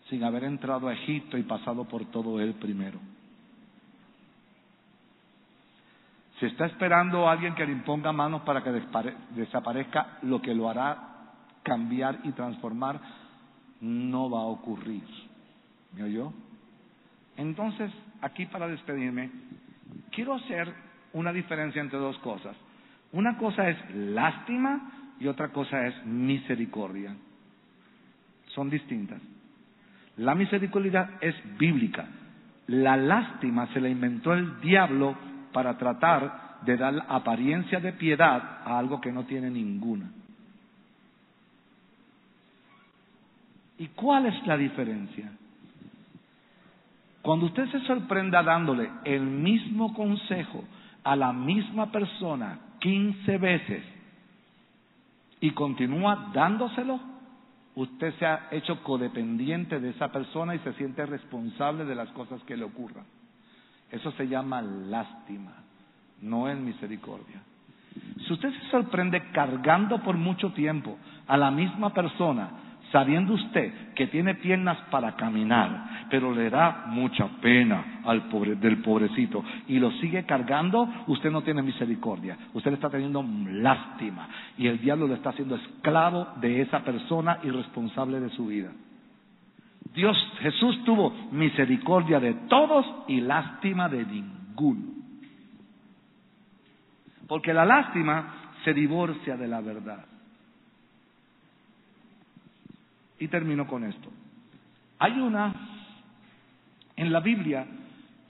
sin haber entrado a Egipto y pasado por todo él primero. Si está esperando a alguien que le imponga manos para que desaparezca lo que lo hará cambiar y transformar, no va a ocurrir. ¿Me oyó? Entonces, aquí para despedirme, quiero hacer una diferencia entre dos cosas. Una cosa es lástima y otra cosa es misericordia. Son distintas. La misericordia es bíblica. La lástima se la inventó el diablo para tratar de dar apariencia de piedad a algo que no tiene ninguna. ¿Y cuál es la diferencia? Cuando usted se sorprenda dándole el mismo consejo a la misma persona 15 veces y continúa dándoselo, usted se ha hecho codependiente de esa persona y se siente responsable de las cosas que le ocurran. Eso se llama lástima, no es misericordia. Si usted se sorprende cargando por mucho tiempo a la misma persona, sabiendo usted que tiene piernas para caminar, pero le da mucha pena al pobre, del pobrecito y lo sigue cargando, usted no tiene misericordia, usted está teniendo lástima y el diablo le está haciendo esclavo de esa persona y responsable de su vida. Dios, Jesús tuvo misericordia de todos y lástima de ninguno. Porque la lástima se divorcia de la verdad. Y termino con esto. Hay una, en la Biblia,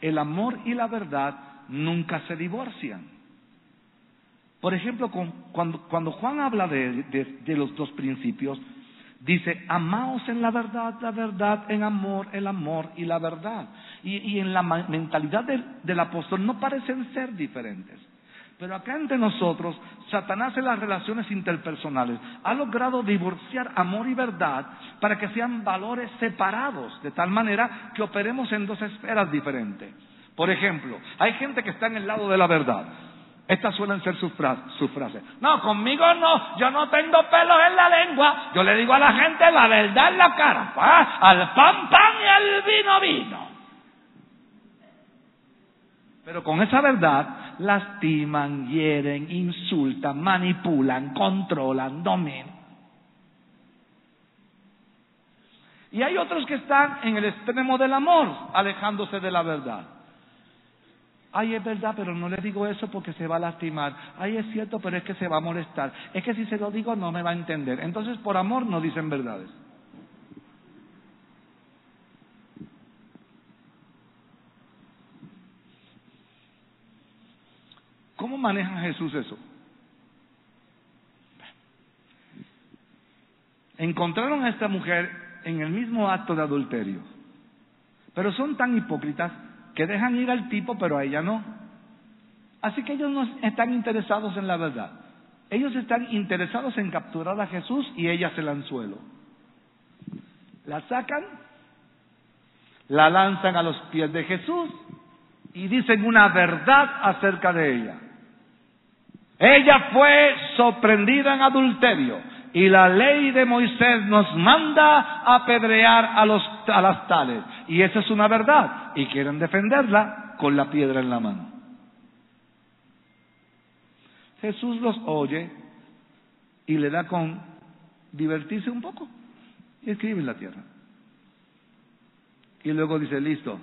el amor y la verdad nunca se divorcian. Por ejemplo, cuando, Juan habla de, los dos principios, dice, amaos en la verdad, la verdad, en amor, el amor y la verdad. Y, en la mentalidad del apóstol no parecen ser diferentes. Pero acá entre nosotros, Satanás en las relaciones interpersonales ha logrado divorciar amor y verdad para que sean valores separados, de tal manera que operemos en dos esferas diferentes. Por ejemplo, hay gente que está en el lado de la verdad. Estas suelen ser sus, frases. No, conmigo no, yo no tengo pelos en la lengua. Yo le digo a la gente la verdad en la cara. Al pan, pan y al vino, vino. Pero con esa verdad lastiman, hieren, insultan, manipulan, controlan, dominan. Y hay otros que están en el extremo del amor, alejándose de la verdad. Ay, es verdad, pero no le digo eso porque se va a lastimar. Ay, es cierto, pero es que se va a molestar. Es que si se lo digo no me va a entender. Entonces, por amor no dicen verdades. ¿Cómo maneja Jesús eso? Encontraron a esta mujer en el mismo acto de adulterio, pero son tan hipócritas que dejan ir al tipo, pero a ella no. Así que ellos no están interesados en la verdad. Ellos están interesados en capturar a Jesús y ella se el suelo. La sacan, la lanzan a los pies de Jesús y dicen una verdad acerca de ella. Ella fue sorprendida en adulterio y la ley de Moisés nos manda apedrear a, los, a las tales. Y esa es una verdad. Y quieren defenderla con la piedra en la mano. Jesús los oye y le da con divertirse un poco y escribe en la tierra. Y luego dice, listo,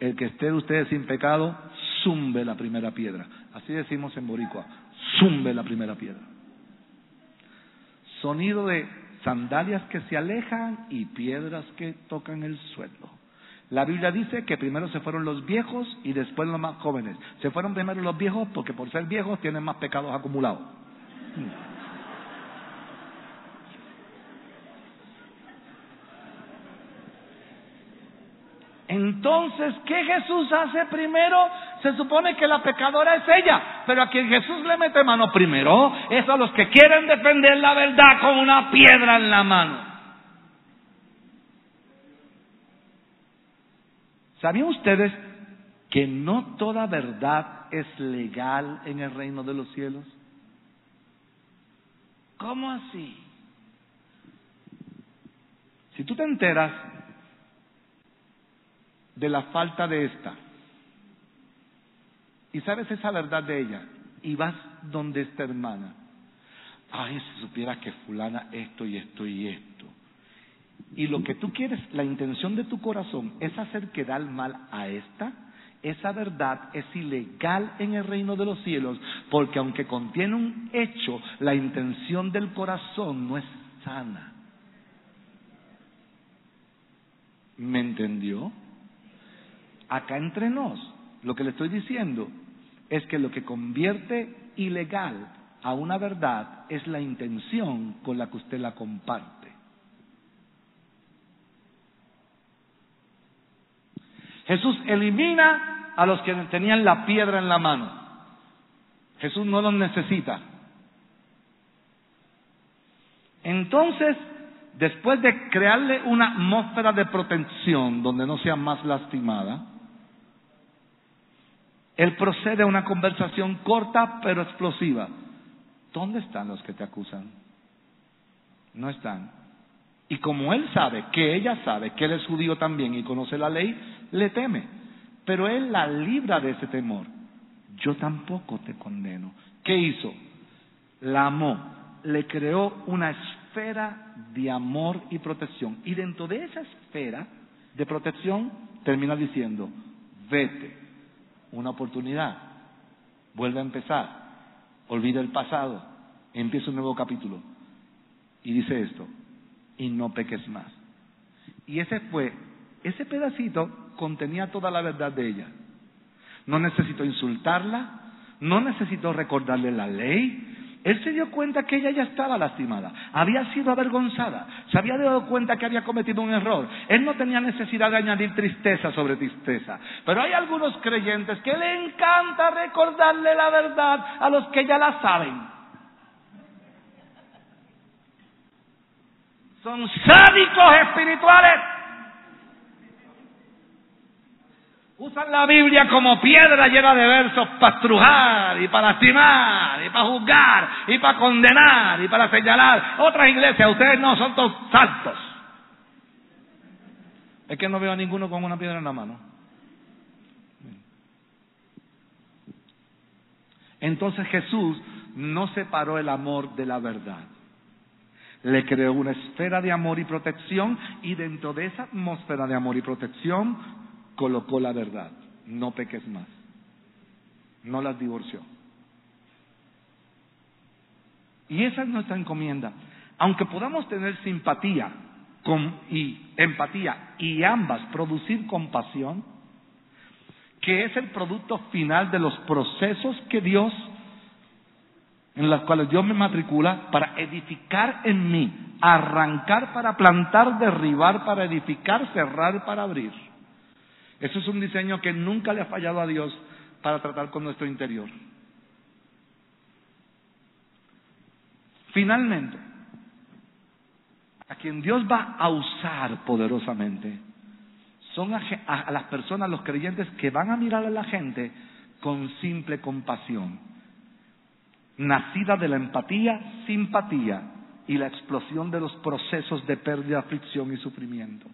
el que esté ustedes sin pecado, zumbe la primera piedra. Así decimos en Boricua, zumbe la primera piedra. Sonido de sandalias que se alejan y piedras que tocan el suelo. La Biblia dice que primero se fueron los viejos y después los más jóvenes. Se fueron primero los viejos porque por ser viejos tienen más pecados acumulados. Entonces, ¿qué Jesús hace primero? Se supone que la pecadora es ella, pero a quien Jesús le mete mano primero es a los que quieren defender la verdad con una piedra en la mano. ¿Sabían ustedes que no toda verdad es legal en el reino de los cielos? ¿Cómo así? Si tú te enteras de la falta de esta. Y sabes esa verdad de ella. Y vas donde esta hermana. Ay, si supieras que fulana esto y esto y esto. Y lo que tú quieres, la intención de tu corazón es hacer quedar mal a esta. Esa verdad es ilegal en el reino de los cielos, porque aunque contiene un hecho, la intención del corazón no es sana. ¿Me entendió? acá entre nos, lo que le estoy diciendo es que lo que convierte ilegal a una verdad es la intención con la que usted la comparte. Jesús elimina a los que tenían la piedra en la mano. Jesús no los necesita. Entonces, después de crearle una atmósfera de protección donde no sea más lastimada, él procede a una conversación corta pero explosiva. ¿Dónde están los que te acusan? No están. Y como él sabe que ella sabe que él es judío también y conoce la ley, le teme. Pero él la libra de ese temor. Yo tampoco te condeno. ¿Qué hizo? La amó. Le creó una esfera de amor y protección. Y dentro de esa esfera de protección termina diciendo, vete una oportunidad, vuelve a empezar, olvida el pasado, empieza un nuevo capítulo. Y dice esto, y no peques más. Y ese fue, ese pedacito contenía toda la verdad de ella. No necesito insultarla, no necesito recordarle la ley, él se dio cuenta que ella ya estaba lastimada, había sido avergonzada, se había dado cuenta que había cometido un error. Él no tenía necesidad de añadir tristeza sobre tristeza. Pero hay algunos creyentes que le encanta recordarle la verdad a los que ya la saben. Son sádicos espirituales. Usan la Biblia como piedra llena de versos para estrujar y para lastimar y para juzgar y para condenar y para señalar. Otras iglesias, ustedes no, son todos santos. Es que no veo a ninguno con una piedra en la mano. Entonces Jesús no separó el amor de la verdad. Le creó una esfera de amor y protección y dentro de esa atmósfera de amor y protección colocó la verdad. No peques más. No las divorció. Y esa es nuestra encomienda. Aunque podamos tener simpatía y empatía y ambas producir compasión, que es el producto final de los procesos que Dios, en los cuales Dios me matricula para edificar en mí, arrancar para plantar, derribar para edificar, cerrar para abrir. Eso es un diseño que nunca le ha fallado a Dios para tratar con nuestro interior. Finalmente, a quien Dios va a usar poderosamente son a, las personas, los creyentes, que van a mirar a la gente con simple compasión, nacida de la empatía, simpatía y la explosión de los procesos de pérdida, aflicción y sufrimiento.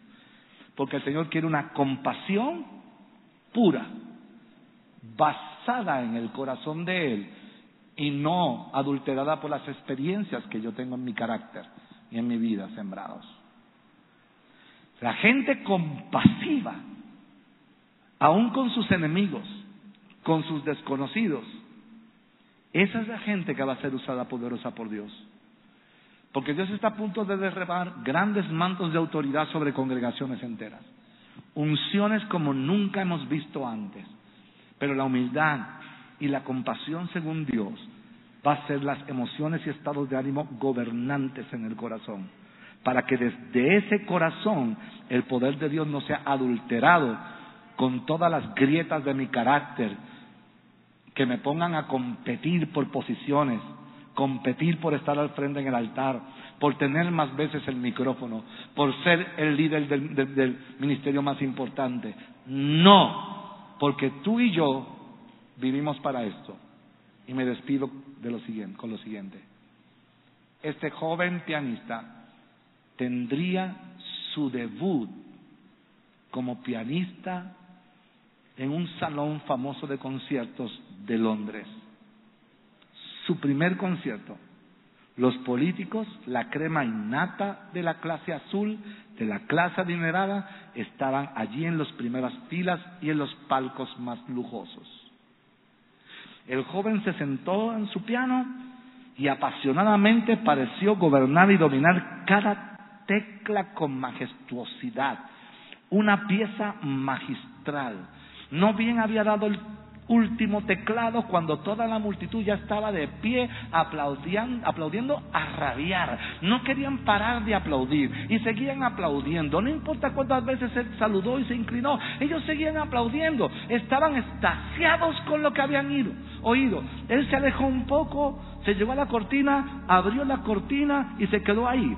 Porque el Señor quiere una compasión pura, basada en el corazón de Él y no adulterada por las experiencias que yo tengo en mi carácter y en mi vida sembrados. La gente compasiva, aún con sus enemigos, con sus desconocidos, esa es la gente que va a ser usada poderosa por Dios. Porque Dios está a punto de derribar grandes mantos de autoridad sobre congregaciones enteras. Unciones como nunca hemos visto antes. Pero la humildad y la compasión según Dios va a ser las emociones y estados de ánimo gobernantes en el corazón. Para que desde ese corazón el poder de Dios no sea adulterado con todas las grietas de mi carácter que me pongan a competir por posiciones, competir por estar al frente en el altar, por tener más veces el micrófono, por ser el líder del, ministerio más importante. No, porque tú y yo vivimos para esto. Y me despido de lo siguiente, con lo siguiente. Este joven pianista tendría su debut como pianista en un salón famoso de conciertos de Londres su primer concierto. Los políticos, la crema innata de la clase azul, de la clase adinerada, estaban allí en las primeras filas y en los palcos más lujosos. El joven se sentó en su piano y apasionadamente pareció gobernar y dominar cada tecla con majestuosidad, una pieza magistral. No bien había dado el último teclado cuando toda la multitud ya estaba de pie aplaudiendo, aplaudiendo a rabiar. No querían parar de aplaudir y seguían aplaudiendo. No importa cuántas veces él saludó y se inclinó, ellos seguían aplaudiendo. Estaban extasiados con lo que habían ido, oído. Él se alejó un poco, se llevó a la cortina, abrió la cortina y se quedó ahí.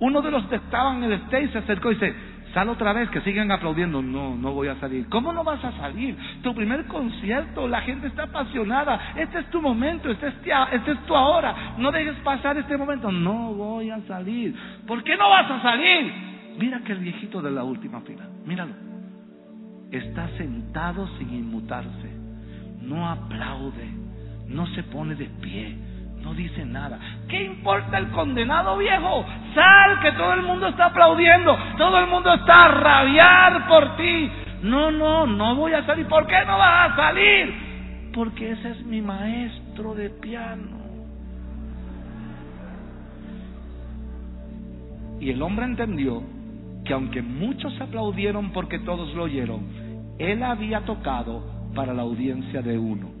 Uno de los que estaban en el stage se acercó y dice, Sal otra vez, que sigan aplaudiendo. No, no voy a salir. ¿Cómo no vas a salir? Tu primer concierto, la gente está apasionada. Este es tu momento, este es, este es tu ahora. No dejes pasar este momento. No voy a salir. ¿Por qué no vas a salir? Mira que el viejito de la última fila, míralo. Está sentado sin inmutarse. No aplaude. No se pone de pie no dice nada. ¿Qué importa el condenado viejo? Sal, que todo el mundo está aplaudiendo. Todo el mundo está a rabiar por ti. No, no, no voy a salir. ¿Por qué no vas a salir? porque ese es mi maestro de piano. Y el hombre entendió que aunque muchos aplaudieron porque todos lo oyeron, él había tocado para la audiencia de uno.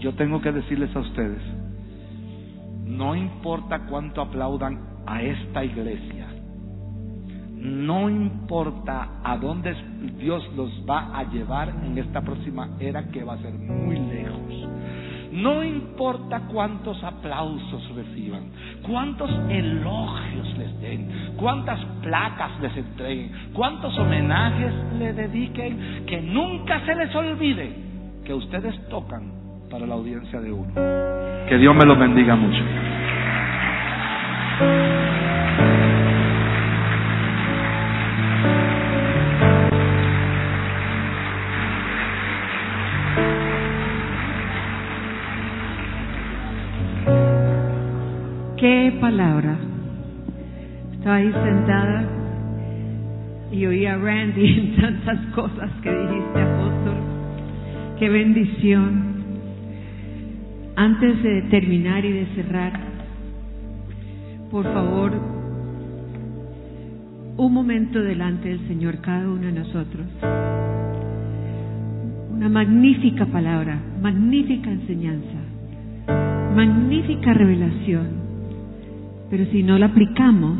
Yo tengo que decirles a ustedes, no importa cuánto aplaudan a esta iglesia, no importa a dónde Dios los va a llevar en esta próxima era que va a ser muy lejos. No importa cuántos aplausos reciban, cuántos elogios les den, cuántas placas les entreguen, cuántos homenajes le dediquen, que nunca se les olvide que ustedes tocan para la audiencia de uno. Que Dios me lo bendiga mucho. Qué palabra. Estaba ahí sentada y oía a Randy en tantas cosas que dijiste, apóstol. Qué bendición. Antes de terminar y de cerrar, por favor, un momento delante del Señor cada uno de nosotros. Una magnífica palabra, magnífica enseñanza, magnífica revelación. Pero si no la aplicamos,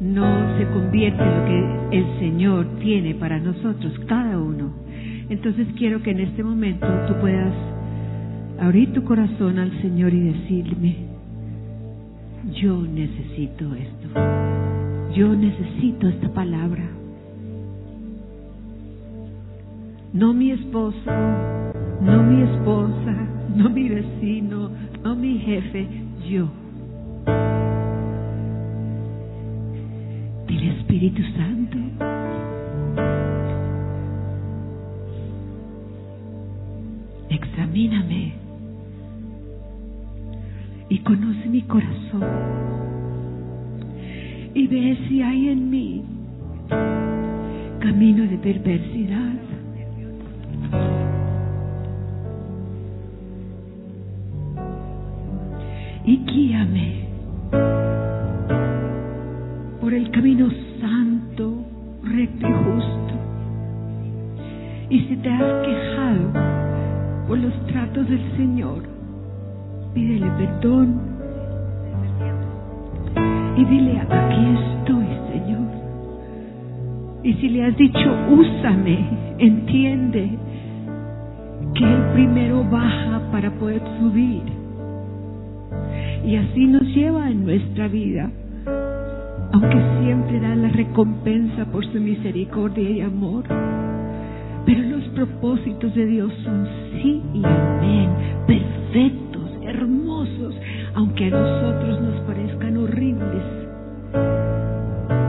no se convierte en lo que el Señor tiene para nosotros, cada uno. Entonces quiero que en este momento tú puedas abrir tu corazón al Señor y decirme, yo necesito esto, yo necesito esta palabra. No mi esposo, no mi esposa, no mi vecino, no mi jefe, yo. Dile Espíritu Santo. Examíname y conoce mi corazón y ve si hay en mí camino de perversidad. y guíame por el camino santo, recto y justo. Y si te has quejado por los tratos del Señor, pídele perdón y dile, aquí estoy, Señor. Y si le has dicho, úsame, entiende que Él primero baja para poder subir y así nos lleva en nuestra vida, aunque siempre da la recompensa por su misericordia y amor. Pero los propósitos de Dios son sí y amén, perfectos, hermosos, aunque a nosotros nos parezcan horribles.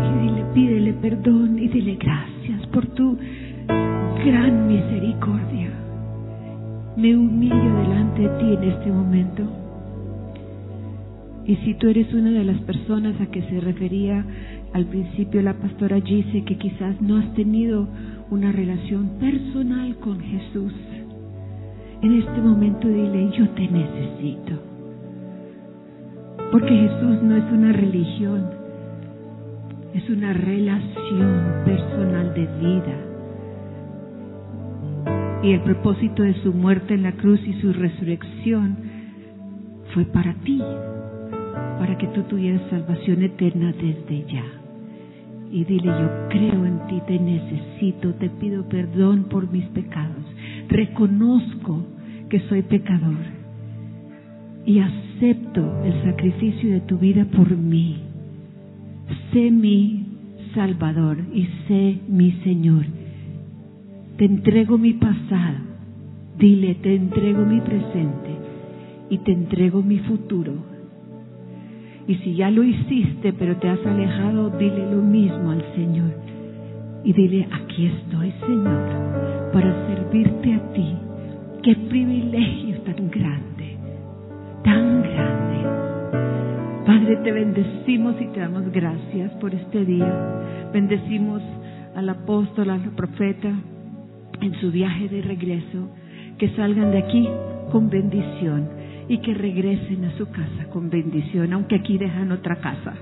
Y dile, pídele perdón y dile gracias por tu gran misericordia. Me humillo delante de ti en este momento. Y si tú eres una de las personas a que se refería al principio la pastora dice que quizás no has tenido una relación personal con Jesús, en este momento dile, yo te necesito. Porque Jesús no es una religión, es una relación personal de vida. Y el propósito de su muerte en la cruz y su resurrección fue para ti, para que tú tuvieras salvación eterna desde ya. Y dile, yo creo en ti, te necesito, te pido perdón por mis pecados, reconozco que soy pecador y acepto el sacrificio de tu vida por mí. Sé mi Salvador y sé mi Señor. Te entrego mi pasado, dile, te entrego mi presente y te entrego mi futuro y si ya lo hiciste, pero te has alejado, dile lo mismo al Señor. Y dile, aquí estoy, Señor, para servirte a ti. Qué privilegio tan grande, tan grande. Padre, te bendecimos y te damos gracias por este día. Bendecimos al apóstol, al profeta en su viaje de regreso, que salgan de aquí con bendición y que regresen a su casa con bendición, aunque aquí dejan otra casa.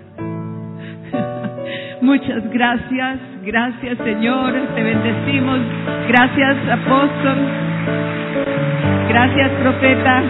Muchas gracias, gracias Señor, te bendecimos. Gracias apóstol, gracias profeta.